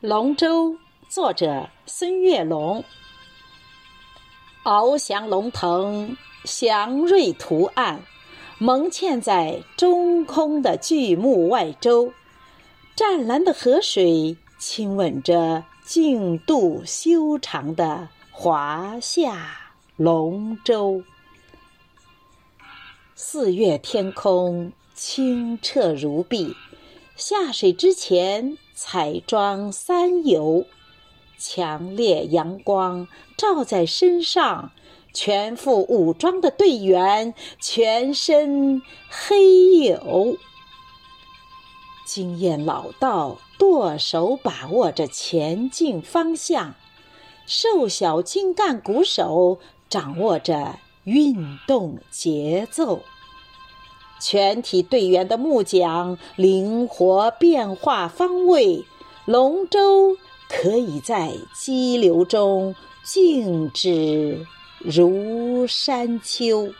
龙舟，作者孙月龙。翱翔龙腾，祥瑞图案，蒙嵌在中空的巨木外周。湛蓝的河水亲吻着静度修长的华夏龙舟。四月天空清澈如碧，下水之前。彩妆三游，强烈阳光照在身上，全副武装的队员全身黑黝，经验老道，舵手把握着前进方向，瘦小精干鼓手掌握着运动节奏。全体队员的木桨灵活变化方位，龙舟可以在激流中静止如山丘。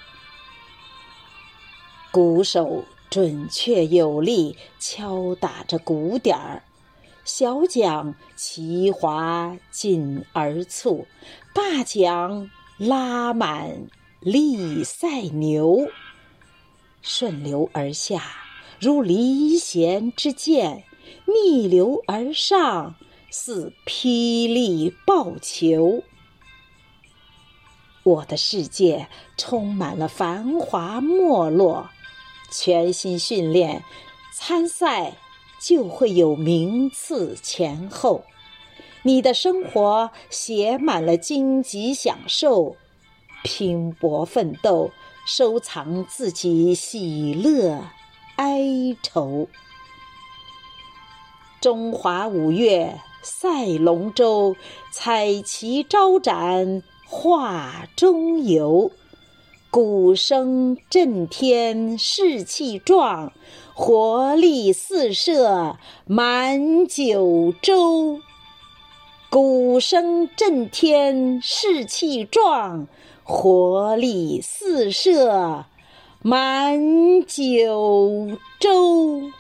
鼓手准确有力敲打着鼓点儿，小桨齐划进而促，大桨拉满力赛牛。顺流而下，如离弦之箭；逆流而上，似霹雳爆球。我的世界充满了繁华没落，全心训练，参赛就会有名次前后。你的生活写满了荆棘享受，拼搏奋斗。收藏自己喜乐哀愁。中华五岳赛龙舟，彩旗招展画中游。鼓声震天士气壮，活力四射满九州。鼓声震天士气壮。活力四射满九州。